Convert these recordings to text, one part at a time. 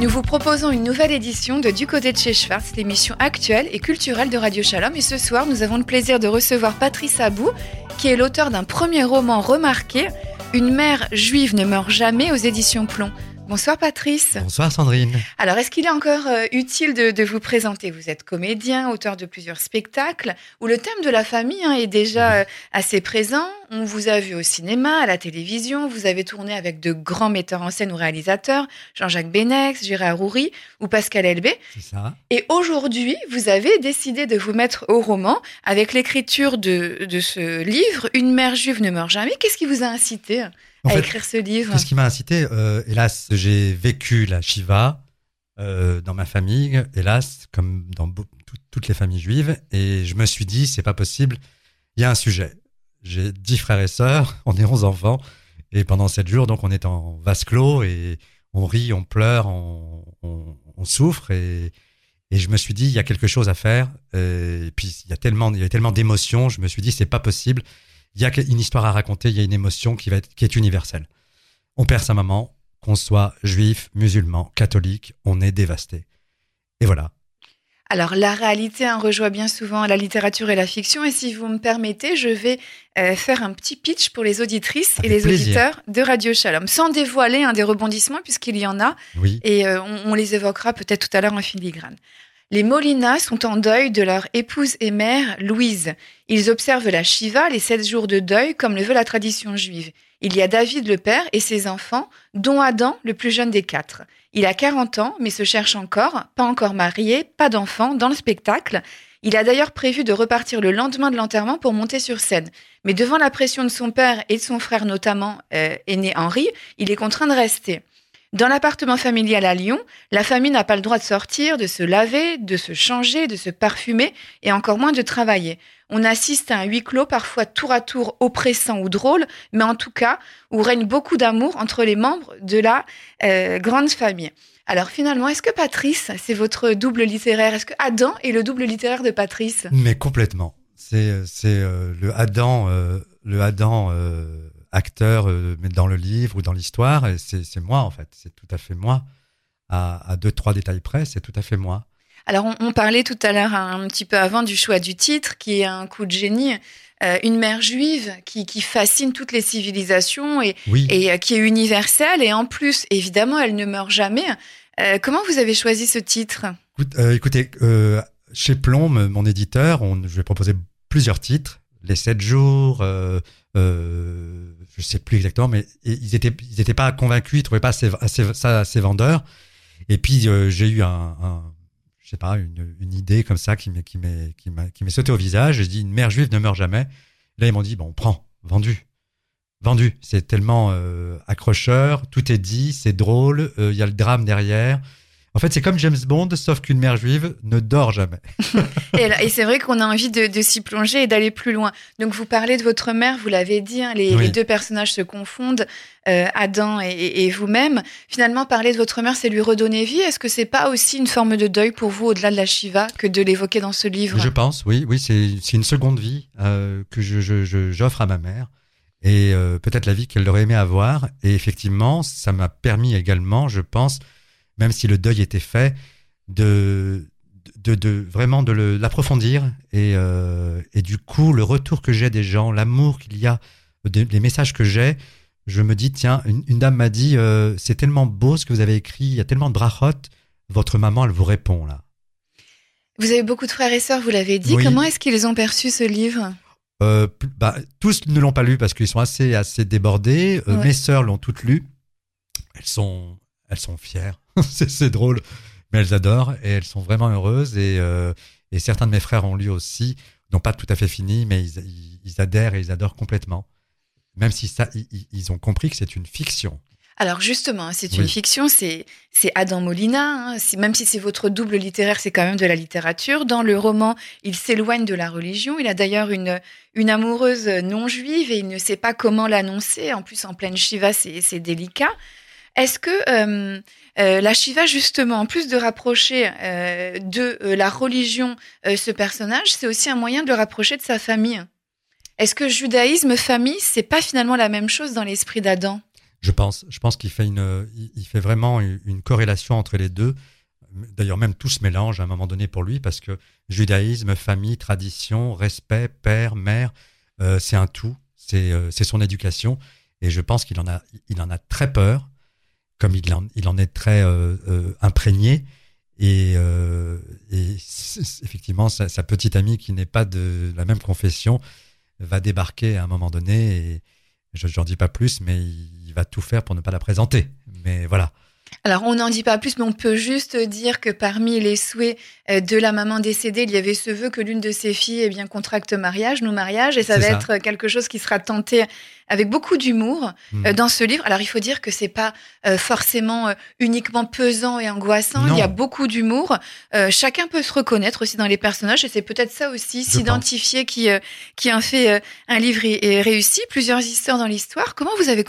Nous vous proposons une nouvelle édition de Du côté de chez Schwartz, l'émission actuelle et culturelle de Radio Shalom. Et ce soir, nous avons le plaisir de recevoir Patrice Abou, qui est l'auteur d'un premier roman remarqué, Une mère juive ne meurt jamais aux éditions Plomb. Bonsoir Patrice. Bonsoir Sandrine. Alors, est-ce qu'il est encore euh, utile de, vous présenter? Vous êtes comédien, auteur de plusieurs spectacles, où le thème de la famille hein, est déjà euh, assez présent. On vous a vu au cinéma, à la télévision, vous avez tourné avec de grands metteurs en scène ou réalisateurs, Jean-Jacques Benex, Gérard Houry ou Pascal Elbé. C'est ça. Et aujourd'hui, vous avez décidé de vous mettre au roman avec l'écriture de, de ce livre, Une mère juive ne meurt jamais. Qu'est-ce qui vous a incité? À écrire ce livre Ce qui m'a incité, euh, hélas, j'ai vécu la Shiva euh, dans ma famille, hélas, comme dans toutes les familles juives, et je me suis dit, c'est pas possible, il y a un sujet. J'ai dix frères et sœurs, on est onze enfants, et pendant sept jours, donc on est en vase clos, et on rit, on pleure, on, on, souffre, et, et je me suis dit, il y a quelque chose à faire, et puis il y a tellement, il y a tellement d'émotions, je me suis dit, c'est pas possible, il y a une histoire à raconter, il y a une émotion qui, va être, qui est universelle. On perd sa maman, qu'on soit juif, musulman, catholique, on est dévasté. Et voilà. Alors la réalité hein, rejoint bien souvent la littérature et la fiction et si vous me permettez, je vais euh, faire un petit pitch pour les auditrices et les auditeurs de Radio Shalom, sans dévoiler un des rebondissements puisqu'il y en a oui. et euh, on, on, les évoquera peut-être tout à l'heure en filigrane. Les Molina sont en deuil de leur épouse et mère, Louise. Ils observent la Shiva, les sept jours de deuil, comme le veut la tradition juive. Il y a David le père et ses enfants, dont Adam, le plus jeune des quatre. Il a 40 ans, mais se cherche encore, pas encore marié, pas d'enfant, dans le spectacle. Il a d'ailleurs prévu de repartir le lendemain de l'enterrement pour monter sur scène. Mais devant la pression de son père et de son frère notamment, euh, aîné Henri, il est contraint de rester. Dans l'appartement familial à Lyon, la famille n'a pas le droit de sortir, de se laver, de se changer, de se parfumer et encore moins de travailler. On assiste à un huis clos parfois tour à tour oppressant ou drôle, mais en tout cas où règne beaucoup d'amour entre les membres de la euh, grande famille. Alors finalement, est-ce que Patrice, c'est votre double littéraire? Est-ce que Adam est le double littéraire de Patrice? Mais complètement. C'est euh, le Adam, euh, le Adam acteur euh, mais dans le livre ou dans l'histoire. C'est moi, en fait. C'est tout à fait moi. À, deux, trois détails près, c'est tout à fait moi. Alors, on, parlait tout à l'heure, un petit peu avant, du choix du titre, qui est un coup de génie. Euh, une mère juive qui, fascine toutes les civilisations et, et euh, qui est universelle. Et en plus, évidemment, elle ne meurt jamais. comment vous avez choisi ce titre? Écoutez, chez Plomb, mon éditeur, on, je lui ai proposé plusieurs titres. Les sept jours, je sais plus exactement, mais ils étaient, ils pas convaincus, ils trouvaient pas assez, assez, ça assez vendeur. Et puis euh, j'ai eu un, je sais pas, une, idée comme ça qui m'est, qui qui sauté au visage. J'ai dit une mère juive ne meurt jamais. Là ils m'ont dit bon, on prend, vendu, vendu. C'est tellement euh, accrocheur, tout est dit, c'est drôle, euh, il y a le drame derrière. En fait, c'est comme James Bond, sauf qu'une mère juive ne dort jamais. et, c'est vrai qu'on a envie de, s'y plonger et d'aller plus loin. Donc, vous parlez de votre mère, vous l'avez dit, hein, les, deux personnages se confondent, euh, Adam et, vous-même. Finalement, parler de votre mère, c'est lui redonner vie. Est-ce que c'est pas aussi une forme de deuil pour vous, au-delà de la Shiva, que de l'évoquer dans ce livre? Je pense, oui, oui, c'est une seconde vie euh, que j'offre à ma mère et euh, peut-être la vie qu'elle aurait aimé avoir. Et effectivement, ça m'a permis également, je pense, même si le deuil était fait, de, de, de vraiment de l'approfondir et, euh, et du coup le retour que j'ai des gens, l'amour qu'il y a, les messages que j'ai, je me dis tiens, une, dame m'a dit euh, c'est tellement beau ce que vous avez écrit, il y a tellement de brachot, votre maman elle vous répond là. Vous avez beaucoup de frères et sœurs, vous l'avez dit. Comment est-ce qu'ils ont perçu ce livre? Euh, bah, Tous ne l'ont pas lu parce qu'ils sont assez assez débordés. Euh, mes sœurs l'ont toutes lu. Elles sont elles sont fières. c'est drôle, mais elles adorent et elles sont vraiment heureuses. Et, euh, et certains de mes frères ont lu aussi, n'ont pas tout à fait fini, mais ils, ils, adhèrent et ils adorent complètement. Même si ça, ils, ils ont compris que c'est une fiction. Alors justement, c'est une fiction, c'est Adam Molina, hein, même si c'est votre double littéraire, c'est quand même de la littérature. Dans le roman, il s'éloigne de la religion. Il a d'ailleurs une, une amoureuse non juive et il ne sait pas comment l'annoncer. En plus, en pleine Shiva, c'est délicat. Est-ce que euh, euh, la Shiva, justement, en plus de rapprocher euh, de la religion ce personnage, c'est aussi un moyen de le rapprocher de sa famille? Est-ce que judaïsme, famille, c'est pas finalement la même chose dans l'esprit d'Adam? Je pense, je pense qu'il fait il fait vraiment une corrélation entre les deux. D'ailleurs, même tout se mélange à un moment donné pour lui parce que judaïsme, famille, tradition, respect, père, mère, c'est un tout. C'est son éducation et je pense qu'il en en a très peur, comme il en, il en est très euh, imprégné. Et, et effectivement, sa, sa, petite amie qui n'est pas de la même confession va débarquer à un moment donné et je n'en dis pas plus, mais il va tout faire pour ne pas la présenter. Mais voilà. Alors, on n'en dit pas plus, mais on peut juste dire que parmi les souhaits euh, de la maman décédée, il y avait ce vœu que l'une de ses filles eh bien, contracte mariage, nos mariages, et ça va être quelque chose qui sera tenté avec beaucoup d'humour hmm. euh, dans ce livre. Alors, il faut dire que c'est pas euh, forcément uniquement pesant et angoissant. Il y a beaucoup d'humour. chacun peut se reconnaître aussi dans les personnages, et c'est peut-être ça aussi, s'identifier, qui qui en fait un livre et, réussi. Plusieurs histoires dans l'histoire. Comment vous avez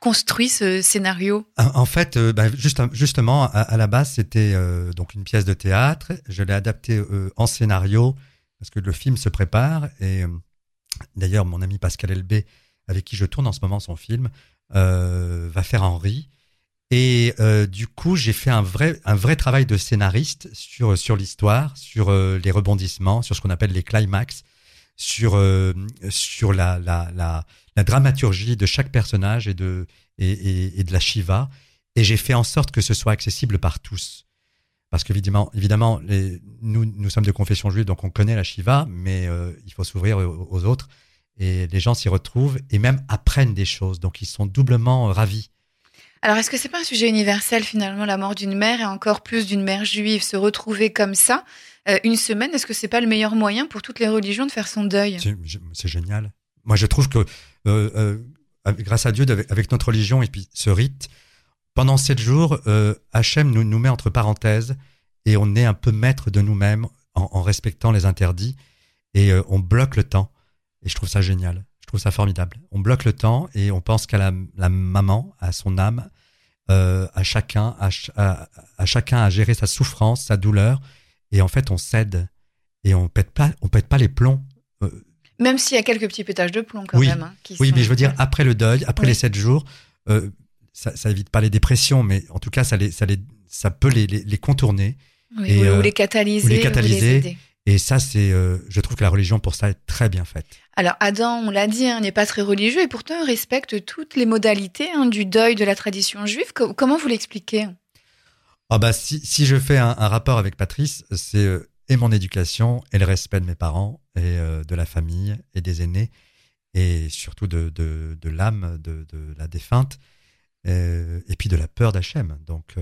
construit ce scénario? En fait, bah, justement, à, la base, c'était euh, donc une pièce de théâtre. Je l'ai adaptée euh, en scénario parce que le film se prépare. Et euh, d'ailleurs, mon ami Pascal Elbé, avec qui je tourne en ce moment son film, va faire Henri. Et du coup, j'ai fait un vrai, un vrai travail de scénariste sur, sur l'histoire, sur les rebondissements, sur ce qu'on appelle les climax, sur, sur la, la, la, la, dramaturgie de chaque personnage et de, et, et, de la Shiva et j'ai fait en sorte que ce soit accessible par tous. Parce qu'évidemment, évidemment, nous, nous sommes de confession juive, donc on connaît la Shiva, mais euh, il faut s'ouvrir aux, autres. Et les gens s'y retrouvent et même apprennent des choses. Donc ils sont doublement euh, ravis. Alors, est-ce que c'est pas un sujet universel finalement, la mort d'une mère et encore plus d'une mère juive, se retrouver comme ça euh, une semaine? Est-ce que c'est pas le meilleur moyen pour toutes les religions de faire son deuil? C'est génial. Moi, je trouve que grâce à Dieu, avec notre religion et puis ce rite, pendant sept jours, euh, Hachem nous, nous met entre parenthèses et on est un peu maître de nous-mêmes en, respectant les interdits et euh, on bloque le temps. Et je trouve ça génial. Je trouve ça formidable. On bloque le temps et on pense qu'à la, maman, à son âme, euh, à chacun, à, chacun à gérer sa souffrance, sa douleur. Et en fait, on cède et on pète pas, on pète pas les plombs. Même s'il y a quelques petits pétages de plomb quand même. Hein, oui, mais je veux dire, après le deuil, après les sept jours, ça, ça évite pas les dépressions, mais en tout cas, ça, les, ça, les, ça peut les, les, contourner. et, ou, les catalyser. Ou les catalyser. Et ça, c'est, euh, je trouve que la religion pour ça est très bien faite. Alors Adam, on l'a dit, hein, n'est pas très religieux et pourtant respecte toutes les modalités hein, du deuil de la tradition juive. comment vous l'expliquez? Ah bah si, si je fais un, rapport avec Patrice, c'est euh, et mon éducation et le respect de mes parents et euh, de la famille et des aînés et surtout de, de, de l'âme de, de la défunte. Et puis de la peur d'Hachem, donc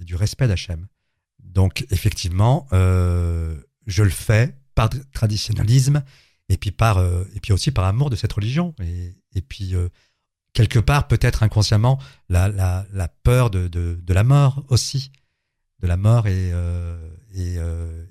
et du respect d'Hachem. Donc effectivement, euh, je le fais par traditionnalisme et puis par et puis aussi par amour de cette religion et, et puis quelque part peut-être inconsciemment la, la, la peur de, de, de, la mort aussi, de la mort et et,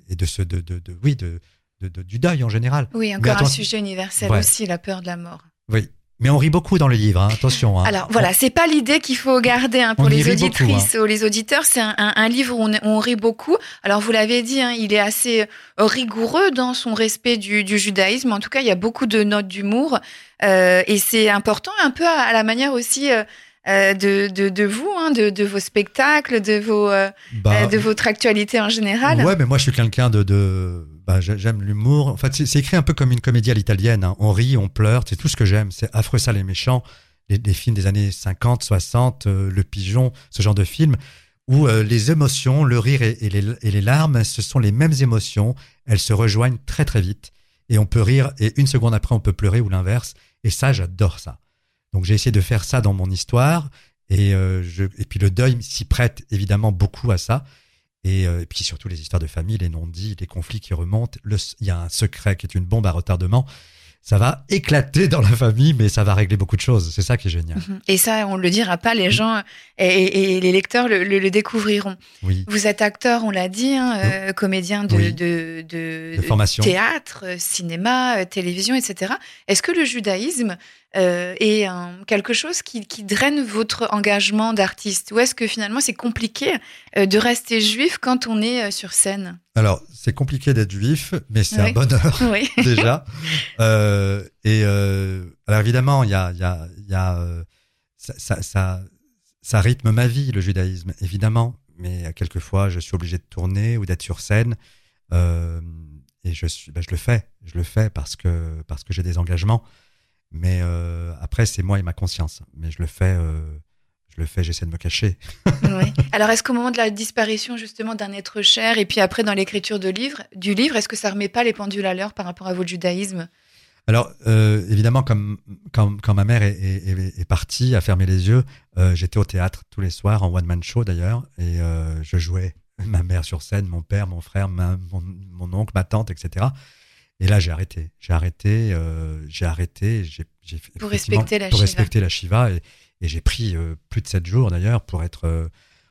et de ce de, de, de oui de, de, du deuil en général. Oui, encore un sujet universel aussi, la peur de la mort. Oui, mais on rit beaucoup dans le livre, hein. attention. Hein. Alors voilà, c'est pas l'idée qu'il faut garder hein, pour les auditrices ou les auditeurs. C'est un, un, livre où on, on, rit beaucoup. Alors vous l'avez dit, il est assez euh, rigoureux dans son respect du, du, judaïsme. En tout cas, il y a beaucoup de notes d'humour euh, et c'est important, un peu à, la manière aussi. Euh, euh, de, de, de, vous, hein, de, de, vos spectacles, de, vos, euh, bah, de votre actualité en général. Ouais, mais moi je suis quelqu'un de, de bah, j'aime l'humour. En fait, c'est écrit un peu comme une comédie à l'italienne. Hein. On rit, on pleure, c'est tout ce que j'aime. C'est affreux, ça, les méchants. Les, films des années 50, 60, euh, Le Pigeon, ce genre de films, où euh, les émotions, le rire et, et, les, et, larmes, ce sont les mêmes émotions. Elles se rejoignent très très vite. Et on peut rire, et une seconde après, on peut pleurer, ou l'inverse. Et ça, j'adore ça. Donc j'ai essayé de faire ça dans mon histoire. Et, euh, et puis le deuil s'y prête évidemment beaucoup à ça. Euh, et, puis surtout les histoires de famille, les non-dits, les conflits qui remontent. Il y a un secret qui est une bombe à retardement. Ça va éclater dans la famille, mais ça va régler beaucoup de choses. C'est ça qui est génial. Mhm. Et ça, on le dira pas, les gens et, les lecteurs le, découvriront. Oui. Vous êtes acteur, on l'a dit, hein, euh, comédien de, de, de, formation. théâtre, cinéma, euh, télévision, etc. Est-ce que le judaïsme euh, est quelque chose qui, qui, draine votre engagement d'artiste Ou est-ce que finalement c'est compliqué euh, de rester juif quand on est euh, sur scène? Alors, c'est compliqué d'être juif, mais c'est un bonheur déjà. Euh, et alors évidemment, il y a, y a, y a ça, ça, ça, ça rythme ma vie, le judaïsme, évidemment. Mais quelquefois, je suis obligé de tourner ou d'être sur scène. Euh, et je, suis, ben, je le fais. Je le fais parce que, parce que j'ai des engagements. Mais euh, après, c'est moi et ma conscience. Mais je le fais, euh, je le fais, j'essaie de me cacher. oui. Alors, est-ce qu'au moment de la disparition justement d'un être cher, et puis après dans l'écriture de livre, du livre, est-ce que ça remet pas les pendules à l'heure par rapport à votre judaïsme alors, euh, évidemment, comme quand, quand ma mère est, est, est, partie, à fermer les yeux, j'étais au théâtre tous les soirs, en one-man show d'ailleurs, et je jouais ma mère sur scène, mon père, mon frère, mon, mon, oncle, ma tante, etc. Et là, j'ai arrêté. J'ai arrêté. Euh, j'ai arrêté. J'ai, pour respecter la pour Shiva. respecter la Shiva. Et, et j'ai pris euh, plus de sept jours d'ailleurs pour être euh,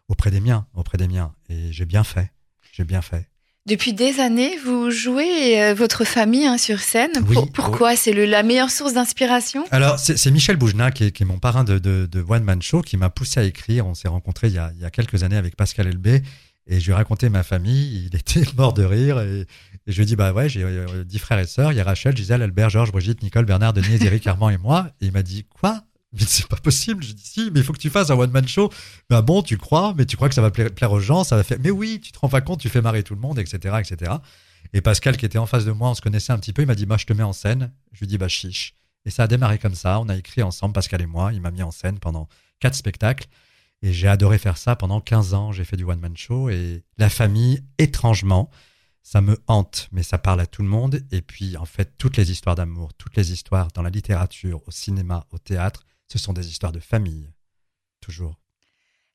auprès des miens, auprès des miens. Et j'ai bien fait. J'ai bien fait. Depuis des années, vous jouez euh, votre famille hein, sur scène. Oui, Pourquoi? Oui. C'est le, la meilleure source d'inspiration? Alors, c'est Michel Boujna, qui est, qui est, mon parrain de, de, de One Man Show, qui m'a poussé à écrire. On s'est rencontrés il y, a, il y a quelques années avec Pascal Elbé. Et je lui ai raconté ma famille. Il était mort de rire. Et, et je lui ai dit, bah ouais, j'ai euh, dix frères et sœurs. Il y a Rachel, Gisèle, Albert, Georges, Brigitte, Nicole, Bernard, Denise, Eric, Armand et moi. Et il m'a dit, quoi? Mais c'est pas possible. Je dis si, mais il faut que tu fasses un one man show. Ben bon, tu crois, mais tu crois que ça va plaire, plaire, aux gens, ça va faire. Mais oui, tu te rends pas compte, tu fais marrer tout le monde, etc., etc. Et Pascal, qui était en face de moi, on se connaissait un petit peu, il m'a dit, bah je te mets en scène. Je lui dis, bah chiche. Et ça a démarré comme ça. On a écrit ensemble, Pascal et moi. Il m'a mis en scène pendant quatre spectacles. Et j'ai adoré faire ça pendant 15 ans. J'ai fait du one man show et la famille, étrangement, ça me hante, mais ça parle à tout le monde. Et puis, en fait, toutes les histoires d'amour, toutes les histoires dans la littérature, au cinéma, au théâtre, ce sont des histoires de famille. Toujours.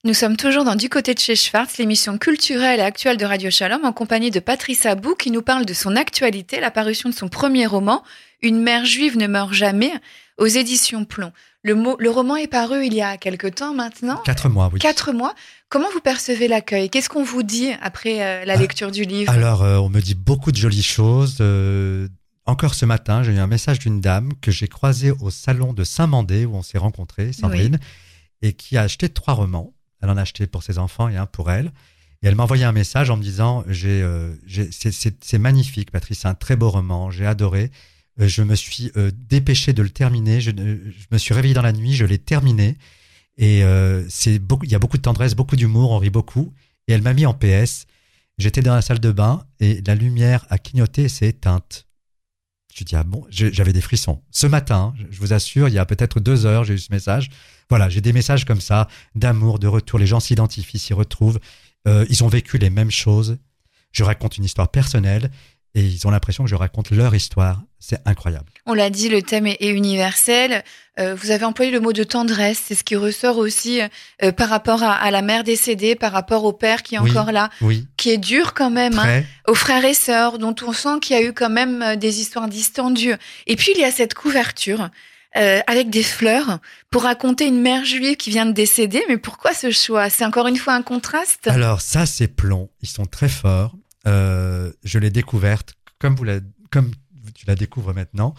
Nous sommes toujours dans Du côté de chez Schwartz, l'émission culturelle et actuelle de Radio Shalom, en compagnie de Patrice Abou, qui nous parle de son actualité, la parution de son premier roman, Une mère juive ne meurt jamais, aux éditions Plomb. Le, mot, le roman est paru il y a quelque temps maintenant? Quatre mois, oui. Quatre mois. Comment vous percevez l'accueil? Qu'est-ce qu'on vous dit après euh, la lecture ah, du livre? Alors, euh, on me dit beaucoup de jolies choses. Euh, encore ce matin, j'ai eu un message d'une dame que j'ai croisée au salon de Saint-Mandé où on s'est rencontrés, Sandrine, oui. et qui a acheté trois romans. Elle en a acheté pour ses enfants et un pour elle. Et elle m'a envoyé un message en me disant j'ai, euh, c'est magnifique, Patrice, c'est un très beau roman, j'ai adoré. Euh, je me suis euh, dépêché de le terminer. Je, je, me suis réveillé dans la nuit, je l'ai terminé. Et euh, c'est beaucoup, il y a beaucoup de tendresse, beaucoup d'humour, on rit beaucoup. Et elle m'a mis en PS. J'étais dans la salle de bain et la lumière a clignoté et s'est éteinte. Je dis ah bon, j'avais des frissons. Ce matin, je vous assure, il y a peut-être deux heures, j'ai eu ce message. Voilà, j'ai des messages comme ça, d'amour, de retour. Les gens s'identifient, s'y retrouvent. Euh, ils ont vécu les mêmes choses. Je raconte une histoire personnelle et ils ont l'impression que je raconte leur histoire. C'est incroyable. On l'a dit, le thème est universel. Euh, vous avez employé le mot de tendresse. C'est ce qui ressort aussi euh, par rapport à, à, la mère décédée, par rapport au père qui est oui, encore là, oui. qui est dur quand même, hein, aux frères et sœurs, dont on sent qu'il y a eu quand même euh, des histoires distendues. Et puis il y a cette couverture. Euh, avec des fleurs pour raconter une mère juive qui vient de décéder. Mais pourquoi ce choix? C'est encore une fois un contraste? Alors ça, c'est plomb. Ils sont très forts. Euh, je l'ai découverte comme vous la, comme tu la découvres maintenant.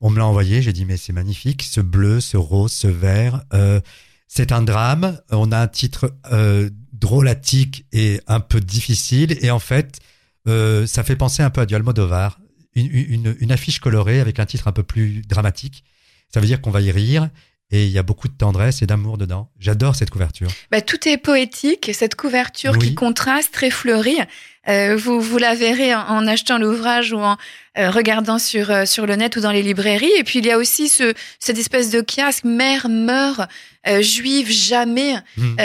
On me l'a envoyé. J'ai dit mais c'est magnifique, ce bleu, ce rose, ce vert. Euh, c'est un drame. On a un titre euh, drôlatique et un peu difficile. Et en fait, ça fait penser un peu à du Almodovar. Une, une, une affiche colorée avec un titre un peu plus dramatique. Ça veut dire qu'on va y rire et il y a beaucoup de tendresse et d'amour dedans. J'adore cette couverture. Bah, tout est poétique, cette couverture Oui. qui contraste, très fleurie. Euh, vous, vous la verrez en, en achetant l'ouvrage ou en euh, regardant sur, euh, sur le net ou dans les librairies. Et puis il y a aussi ce, cette espèce de kiosque, mère meurt, juive jamais. Hmm.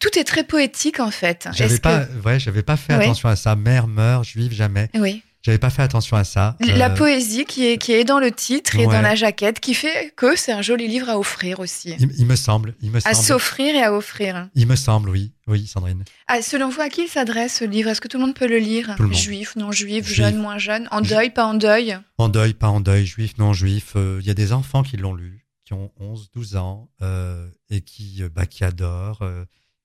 Tout est très poétique en fait. J'avais pas, ouais, j'avais pas fait Ouais. attention à ça. Mère meurt, juive jamais. que... Oui. J'avais pas fait attention à ça. La Euh, poésie qui est, qui est dans le titre et Ouais. dans la jaquette, qui fait que c'est un joli livre à offrir aussi. il, il me semble, il me À s'offrir et à offrir. Il me semble, oui, oui, Sandrine. Ah, selon vous, à qui il s'adresse ce livre? Est-ce que tout le monde peut le lire? Tout le monde. Juif, non juif, Juif. jeune, moins jeune, en deuil, pas en deuil? En deuil, pas en deuil, juif, non juif. euh, Il y a des enfants qui l'ont lu, qui ont 11, 12 ans euh, et qui, bah, qui adorent,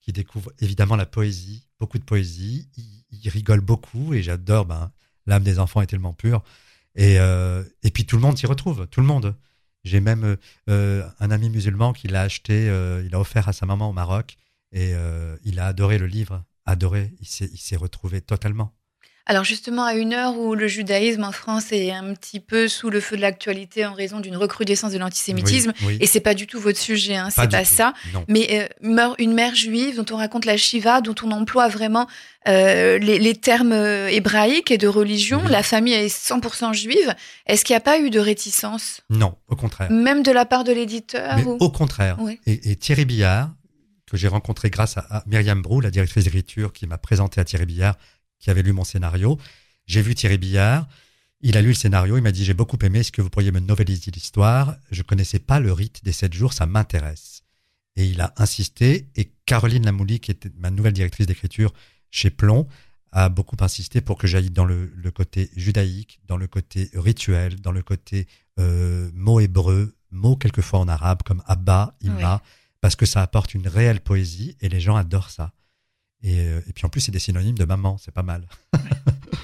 qui découvrent évidemment la poésie, beaucoup de poésie. Ils, ils rigolent beaucoup et j'adore. Ben, l'âme des enfants est tellement pure. Et, euh, et puis tout le monde s'y retrouve, tout le monde. J'ai même euh, euh, un ami musulman qui l'a acheté, il a offert à sa maman au Maroc et il a adoré le livre, adoré. Il s'est retrouvé totalement. Alors justement, à une heure où le judaïsme en France est un petit peu sous le feu de l'actualité en raison d'une recrudescence de l'antisémitisme, Oui, oui. et c'est pas du tout votre sujet, hein, c'est pas ça. Non. Mais euh, meurt une mère juive dont on raconte la Shiva, dont on emploie vraiment euh, les, les termes euh, hébraïques et de religion. Oui. La famille est 100% juive. Est-ce qu'il n'y a pas eu de réticence, Non, au contraire. même de la part de l'éditeur ou- au contraire. Et, et Thierry Billard, que j'ai rencontré grâce à, à Myriam Brou, la directrice d'écriture, qui m'a présenté à Thierry Billard, qui avait lu mon scénario. J'ai vu Thierry Billard. Il a lu le scénario. Il m'a dit J'ai beaucoup aimé. Est-ce que vous pourriez me novéliser l'histoire Je connaissais pas le rite des sept jours. Ça m'intéresse. Et il a insisté. Et Caroline Lamouli, qui était ma nouvelle directrice d'écriture chez Plomb, a beaucoup insisté pour que j'aille dans le, le côté judaïque, dans le côté rituel, dans le côté euh, mots hébreux, mots quelquefois en arabe comme Abba, Imma, parce que ça apporte une réelle poésie et les gens adorent ça. Et, euh, et puis en plus, c'est des synonymes de maman, c'est pas mal.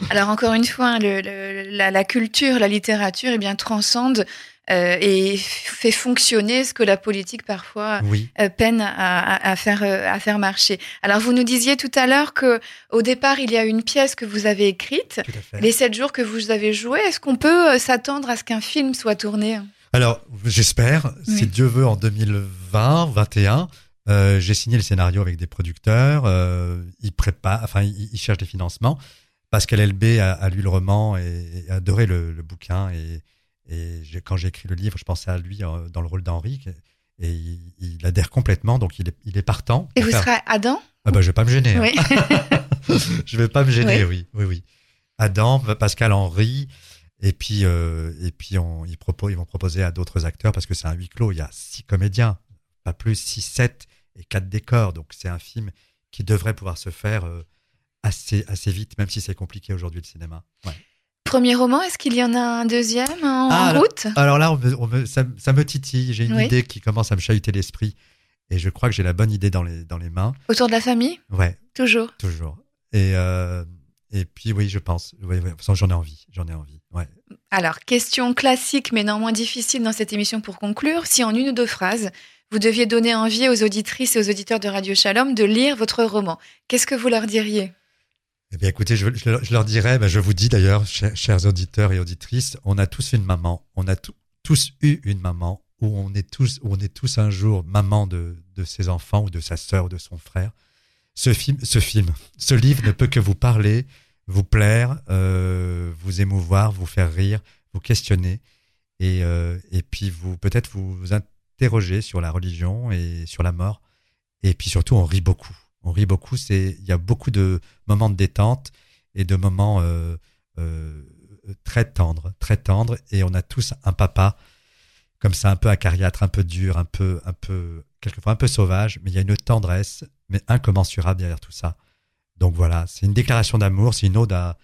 Alors encore une fois, hein, le- le- la, la culture, la littérature, eh bien transcende euh, et fait fonctionner ce que la politique parfois Oui, euh, peine à, faire à faire marcher. Alors vous nous disiez tout à l'heure que au départ il y a une pièce que vous avez écrite, les sept jours que vous avez joués. Est-ce qu'on peut s'attendre à ce qu'un film soit tourné? Alors, j'espère, Oui. si Dieu veut, en 2020, 21, euh, j'ai signé le scénario avec des producteurs. Euh, ils préparent, enfin, ils, ils cherchent des financements. Pascal Elbé a, a lu le roman et, et a adoré le, le bouquin. Et, et j'ai- quand j'ai écrit le livre, je pensais à lui euh, dans le rôle d'Henri. Et il, il adhère complètement, donc il est, il est partant. Et vous faire- serez Adam Ah bah, je vais pas me gêner. hein. Oui. je vais pas me gêner, oui, oui, oui. Adam, Pascal Henry, et puis euh, et puis on, ils proposent, ils vont proposer à d'autres acteurs parce que c'est un huis clos. Il y a six comédiens, pas plus, six, sept et quatre décors. Donc c'est un film qui devrait pouvoir se faire euh, assez assez vite, même si c'est compliqué aujourd'hui le cinéma. Ouais. Premier roman, est-ce qu'il y en a un deuxième en, Ah, alors- route? Alors là, on me- on me- ça, ça me titille. J'ai une Oui. idée qui commence à me chahuter l'esprit, et je crois que j'ai la bonne idée dans les dans les mains. Autour de la famille? Ouais, Toujours. toujours. Et euh, et puis oui, je pense. Oui, oui, de toute façon, j'en ai envie. J'en ai envie. Ouais. Alors, question classique mais néanmoins difficile dans cette émission pour conclure. Si en une ou deux phrases, vous deviez donner envie aux auditrices et aux auditeurs de Radio Shalom de lire votre roman, qu'est-ce que vous leur diriez? Eh bien, écoutez, je, leur- dirais, ben, je vous dis d'ailleurs, chers, auditeurs et auditrices, on a tous une maman, on a tou- tous eu une maman, où on est tous, on est tous un jour maman de, de ses enfants ou de sa sœur ou de son frère. Ce film, ce livre ne peut que vous parler, vous plaire, euh, vous émouvoir, vous faire rire, vous questionner, et, euh, et puis vous peut-être vous interroger sur la religion et sur la mort. Et puis surtout, on rit beaucoup. On rit beaucoup. C'est, il y a beaucoup de moments de détente et de moments euh, euh, très tendres, très tendres. Et on a tous un papa comme ça, un peu acariâtre, un peu dur, un peu, un peu, quelquefois un peu sauvage. Mais il y a une tendresse, mais incommensurable derrière tout ça. Donc voilà, c'est une déclaration d'amour, c'est une ode à,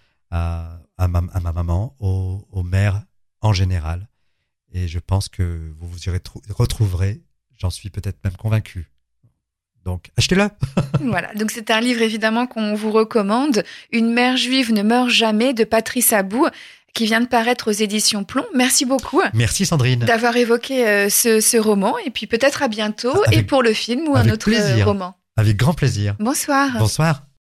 ma, maman, aux mères en général. Et je pense que vous vous y retrou- retrouverez, j'en suis peut-être même convaincu. Donc, achetez-le Voilà, donc c'est un livre évidemment qu'on vous recommande. Une mère juive ne meurt jamais de Patrice Abou, qui vient de paraître aux éditions Plomb. Merci beaucoup Merci Sandrine. d'avoir évoqué euh, ce, ce roman et puis peut-être à bientôt Avec- et pour le film ou un autre euh, plaisir. roman. Avec grand plaisir. Bonsoir. Bonsoir.